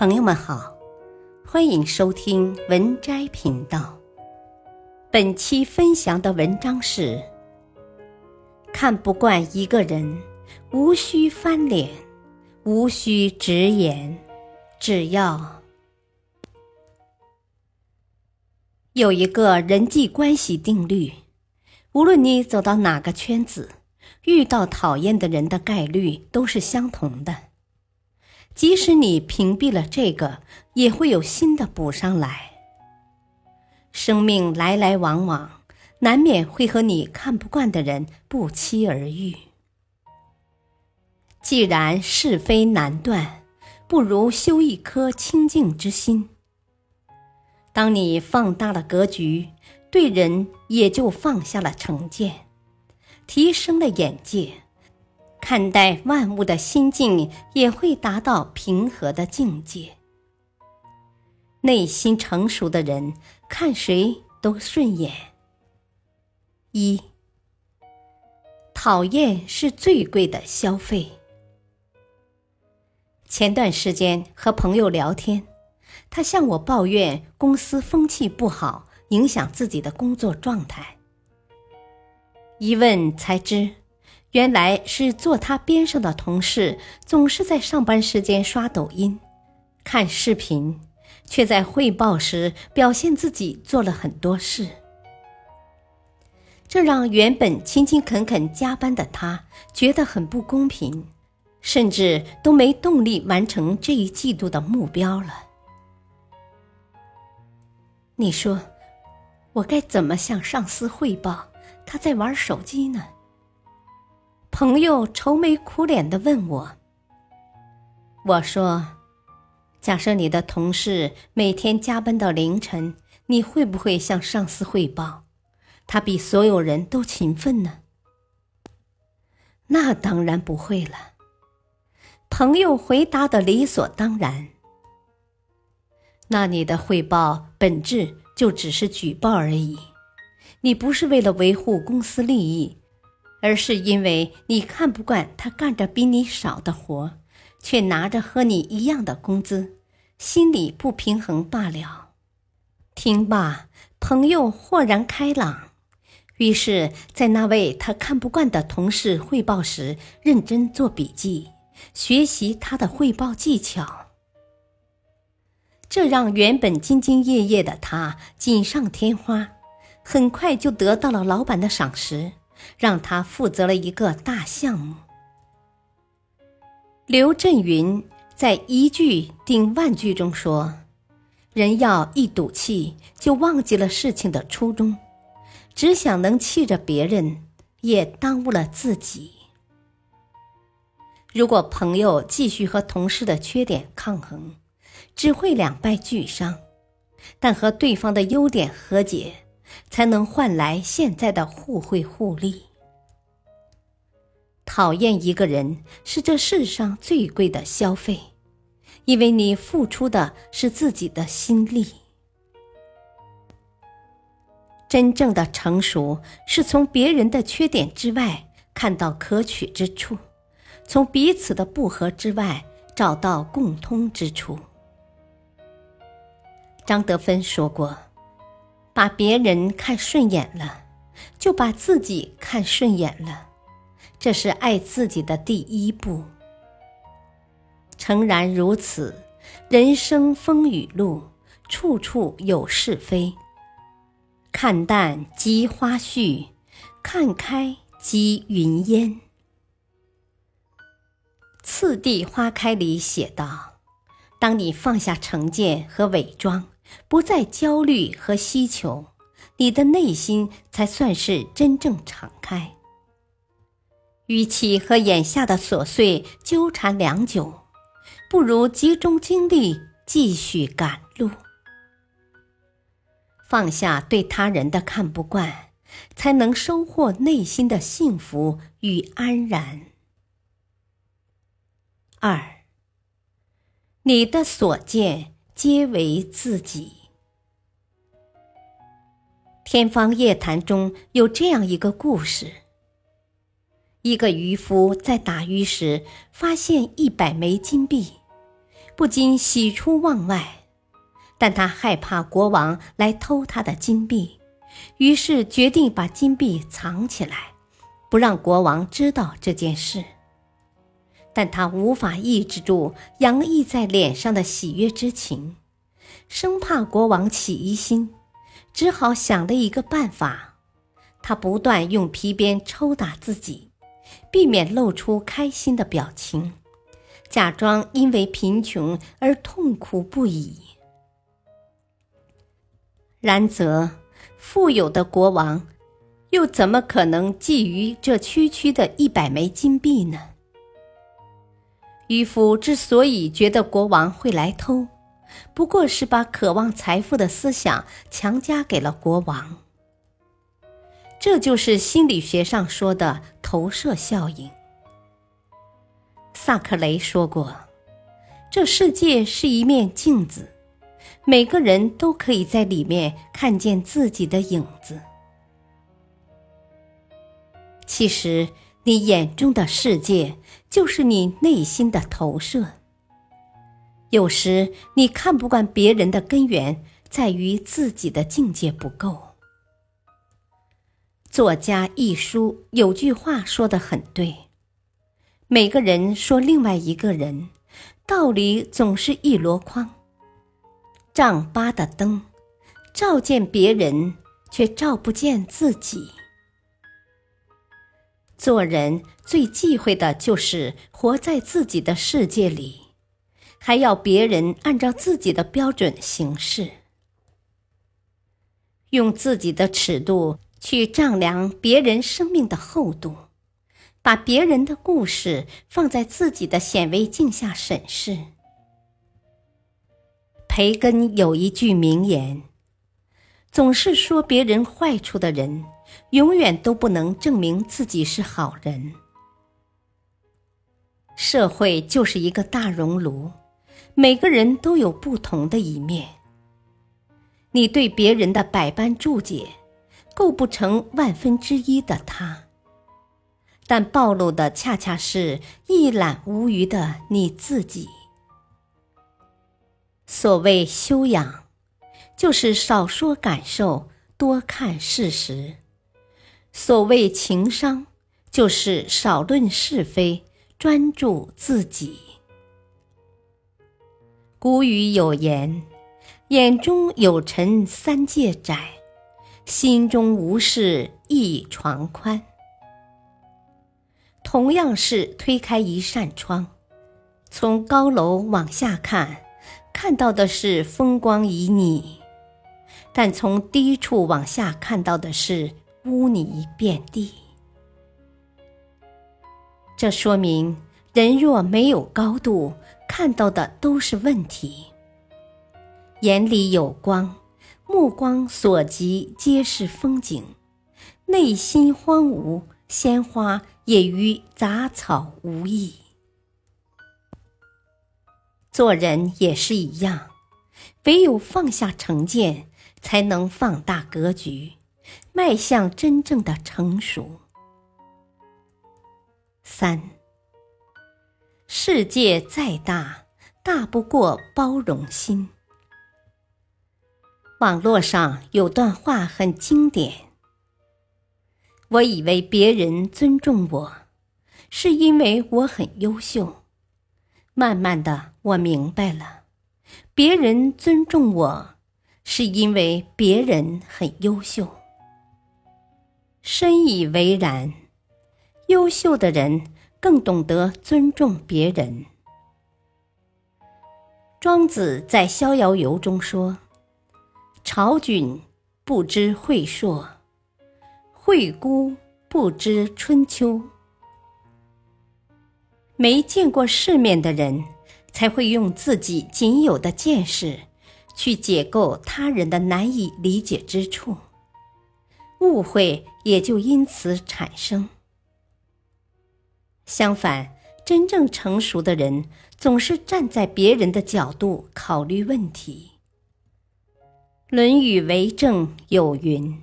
朋友们好，欢迎收听文摘频道。本期分享的文章是：看不惯一个人，无需翻脸，无需直言，只要有一个人际关系定律，无论你走到哪个圈子，遇到讨厌的人的概率都是相同的。即使你屏蔽了这个，也会有新的补上来。生命来来往往，难免会和你看不惯的人不期而遇。既然是非难断，不如修一颗清净之心。当你放大了格局，对人也就放下了成见，提升了眼界。看待万物的心境也会达到平和的境界。内心成熟的人，看谁都顺眼。一，讨厌是最贵的消费。前段时间和朋友聊天，他向我抱怨公司风气不好，影响自己的工作状态。一问才知。原来是坐他边上的同事，总是在上班时间刷抖音、看视频，却在汇报时表现自己做了很多事，这让原本勤勤恳恳加班的他觉得很不公平，甚至都没动力完成这一季度的目标了。你说，我该怎么向上司汇报他在玩手机呢？朋友愁眉苦脸的问我：“我说，假设你的同事每天加班到凌晨，你会不会向上司汇报，他比所有人都勤奋呢？”那当然不会了。朋友回答的理所当然。那你的汇报本质就只是举报而已，你不是为了维护公司利益。而是因为你看不惯他干着比你少的活，却拿着和你一样的工资，心里不平衡罢了。听罢，朋友豁然开朗，于是，在那位他看不惯的同事汇报时，认真做笔记，学习他的汇报技巧。这让原本兢兢业业的他锦上添花，很快就得到了老板的赏识。让他负责了一个大项目。刘震云在一句顶万句中说：“人要一赌气，就忘记了事情的初衷，只想能气着别人，也耽误了自己。如果朋友继续和同事的缺点抗衡，只会两败俱伤；但和对方的优点和解。”才能换来现在的互惠互利。讨厌一个人是这世上最贵的消费，因为你付出的是自己的心力。真正的成熟是从别人的缺点之外看到可取之处，从彼此的不和之外找到共通之处。张德芬说过。把别人看顺眼了，就把自己看顺眼了，这是爱自己的第一步。诚然如此，人生风雨路，处处有是非。看淡即花絮，看开即云烟。次第花开里写道：“当你放下成见和伪装。”不再焦虑和希求，你的内心才算是真正敞开。与其和眼下的琐碎纠缠良久，不如集中精力继续赶路。放下对他人的看不惯，才能收获内心的幸福与安然。二，你的所见。皆为自己。天方夜谭中有这样一个故事：一个渔夫在打鱼时，发现一百枚金币，不禁喜出望外，但他害怕国王来偷他的金币，于是决定把金币藏起来，不让国王知道这件事。但他无法抑制住洋溢在脸上的喜悦之情，生怕国王起疑心，只好想了一个办法。他不断用皮鞭抽打自己，避免露出开心的表情。假装因为贫穷而痛苦不已。然则，富有的国王又怎么可能觊觎这区区的一百枚金币呢？渔夫之所以觉得国王会来偷，不过是把渴望财富的思想强加给了国王。这就是心理学上说的投射效应。萨克雷说过：“这世界是一面镜子，每个人都可以在里面看见自己的影子。其实，你眼中的世界就是你内心的投射。有时，你看不惯别人的根源在于自己的境界不够。”作家一书有句话说的很对。每个人说另外一个人，道理总是一箩筐。丈八的灯，照见别人，却照不见自己。做人最忌讳的就是活在自己的世界里，还要别人按照自己的标准行事，用自己的尺度去丈量别人生命的厚度。把别人的故事放在自己的显微镜下审视。培根有一句名言：“总是说别人坏处的人，永远都不能证明自己是好人。”社会就是一个大熔炉，每个人都有不同的一面。你对别人的百般注解，构不成万分之一的他。但暴露的恰恰是一览无余的你自己。所谓修养，就是少说感受，多看事实；所谓情商，就是少论是非，专注自己。古语有言：“眼中有尘三界窄，心中无事一床宽。”同样是推开一扇窗，从高楼往下看，看到的是风光旖旎；但从低处往下看到的是污泥遍地。这说明，人若没有高度，看到的都是问题。眼里有光，目光所及皆是风景；内心荒芜。鲜花也与杂草无异。做人也是一样，唯有放下成见，才能放大格局，迈向真正的成熟。三，世界再大，大不过包容心。网络上有段话很经典。我以为别人尊重我，是因为我很优秀。慢慢的，我明白了，别人尊重我，是因为别人很优秀。深以为然，优秀的人更懂得尊重别人。庄子在《逍遥游》中说：“朝菌不知晦朔。”惠姑不知春秋，没见过世面的人，才会用自己仅有的见识，去解构他人的难以理解之处，误会也就因此产生。相反，真正成熟的人，总是站在别人的角度考虑问题。《论语为政》有云。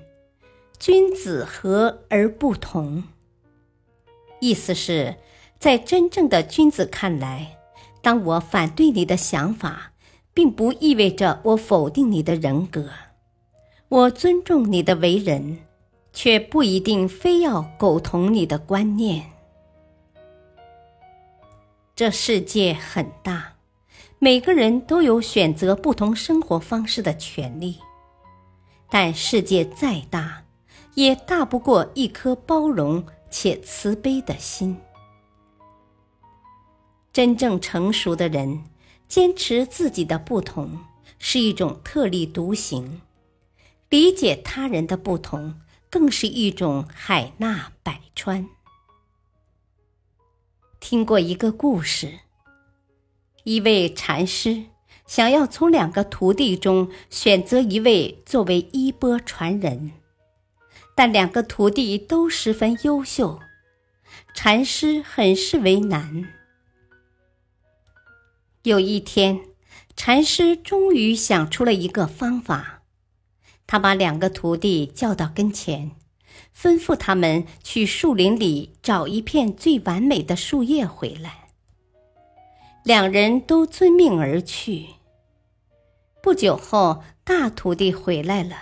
君子和而不同，意思是，在真正的君子看来，当我反对你的想法，并不意味着我否定你的人格。我尊重你的为人，却不一定非要苟同你的观念。这世界很大，每个人都有选择不同生活方式的权利。但世界再大，也大不过一颗包容且慈悲的心。真正成熟的人，坚持自己的不同，是一种特立独行；理解他人的不同，更是一种海纳百川。听过一个故事，一位禅师想要从两个徒弟中选择一位作为衣钵传人，但两个徒弟都十分优秀，禅师很是为难。有一天，禅师终于想出了一个方法，他把两个徒弟叫到跟前。吩咐他们去树林里找一片最完美的树叶回来。两人都遵命而去。不久后，大徒弟回来了，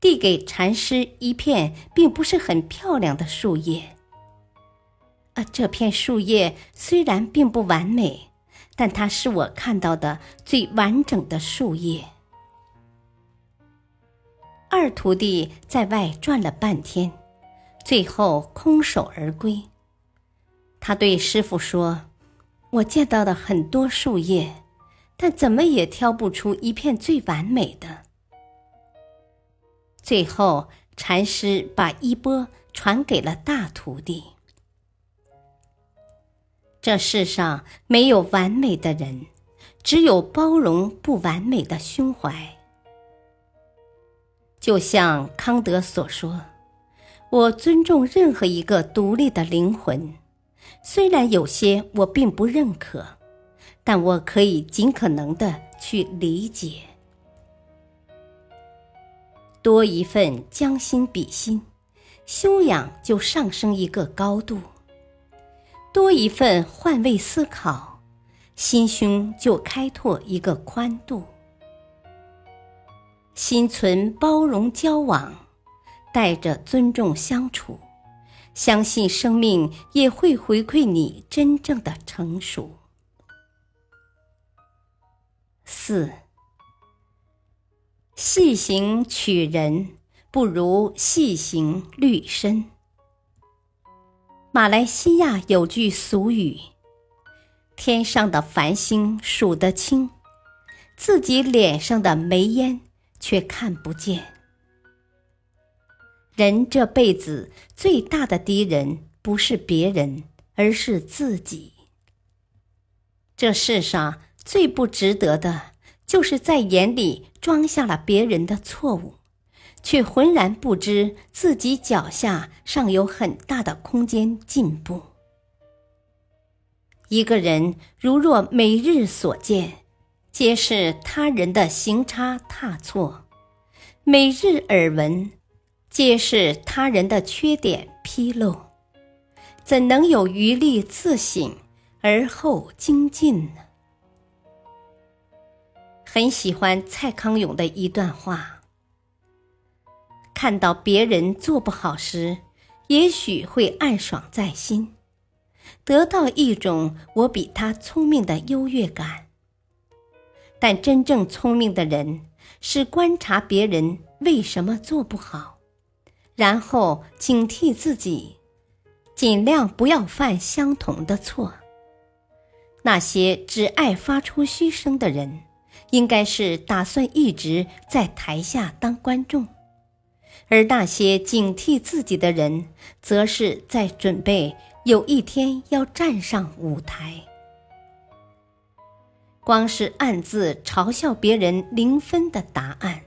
递给禅师一片并不是很漂亮的树叶。啊，这片树叶虽然并不完美，但它是我看到的最完整的树叶。二徒弟在外转了半天，最后空手而归。他对师傅说：“我见到了很多树叶，但怎么也挑不出一片最完美的。”最后，禅师把衣钵传给了大徒弟。这世上没有完美的人，只有包容不完美的胸怀。就像康德所说：“我尊重任何一个独立的灵魂，虽然有些我并不认可，但我可以尽可能的去理解。多一份将心比心，修养就上升一个高度；多一份换位思考，心胸就开拓一个宽度。”心存包容交往，带着尊重相处，相信生命也会回馈你真正的成熟。四，细行取人不如细行律身。马来西亚有句俗语：“天上的繁星数得清，自己脸上的煤烟。”却看不见。人这辈子最大的敌人不是别人，而是自己。这世上最不值得的，就是在眼里装下了别人的错误，却浑然不知自己脚下尚有很大的空间进步。一个人如若每日所见，皆是他人的行差踏错，每日耳闻，皆是他人的缺点纰漏，怎能有余力自省而后精进呢？很喜欢蔡康永的一段话：看到别人做不好时，也许会暗爽在心，得到一种我比他聪明的优越感。但真正聪明的人是观察别人为什么做不好，然后警惕自己，尽量不要犯相同的错。那些只爱发出嘘声的人，应该是打算一直在台下当观众；而那些警惕自己的人，则是在准备有一天要站上舞台。光是暗自嘲笑别人零分的答案，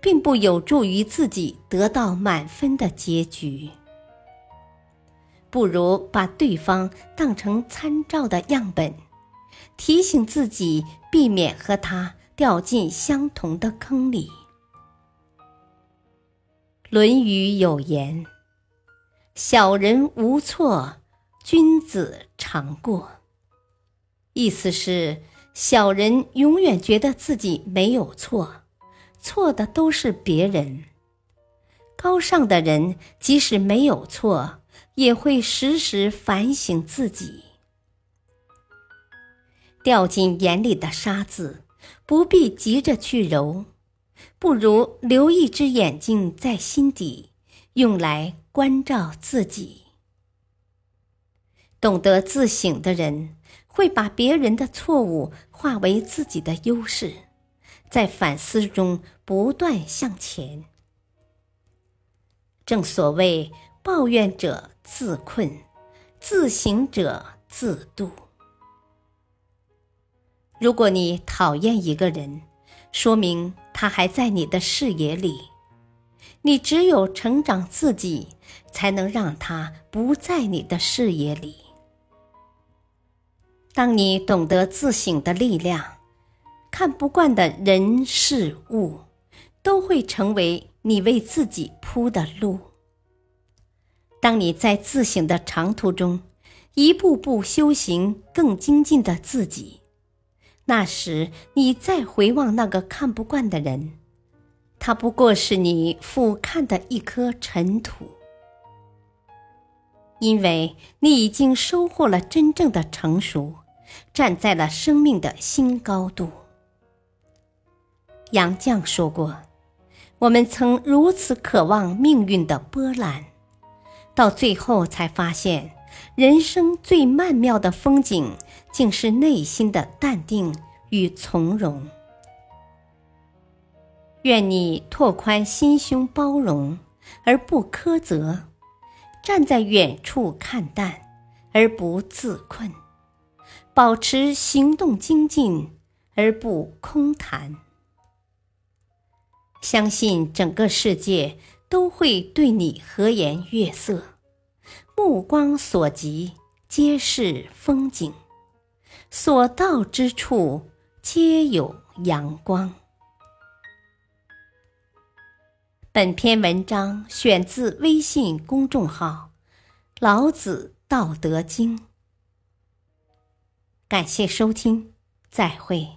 并不有助于自己得到满分的结局。不如把对方当成参照的样本，提醒自己避免和他掉进相同的坑里。《论语》有言：“小人无错，君子常过。”意思是，小人永远觉得自己没有错，错的都是别人；高尚的人即使没有错，也会时时反省自己。掉进眼里的沙子，不必急着去揉，不如留一只眼睛在心底，用来关照自己。懂得自省的人。会把别人的错误化为自己的优势，在反思中不断向前。正所谓“抱怨者自困，自省者自渡”。如果你讨厌一个人，说明他还在你的视野里。你只有成长自己，才能让他不在你的视野里。当你懂得自省的力量，看不惯的人事物，都会成为你为自己铺的路。当你在自省的长途中，一步步修行更精进的自己，那时你再回望那个看不惯的人，他不过是你俯瞰的一颗尘土，因为你已经收获了真正的成熟。站在了生命的新高度。杨绛说过：“我们曾如此渴望命运的波澜，到最后才发现，人生最曼妙的风景，竟是内心的淡定与从容。”愿你拓宽心胸，包容而不苛责；站在远处看淡，而不自困。保持行动精进而不空谈，相信整个世界都会对你和颜悦色，目光所及皆是风景，所到之处皆有阳光。本篇文章选自微信公众号《老子道德经》。感谢收听，再会。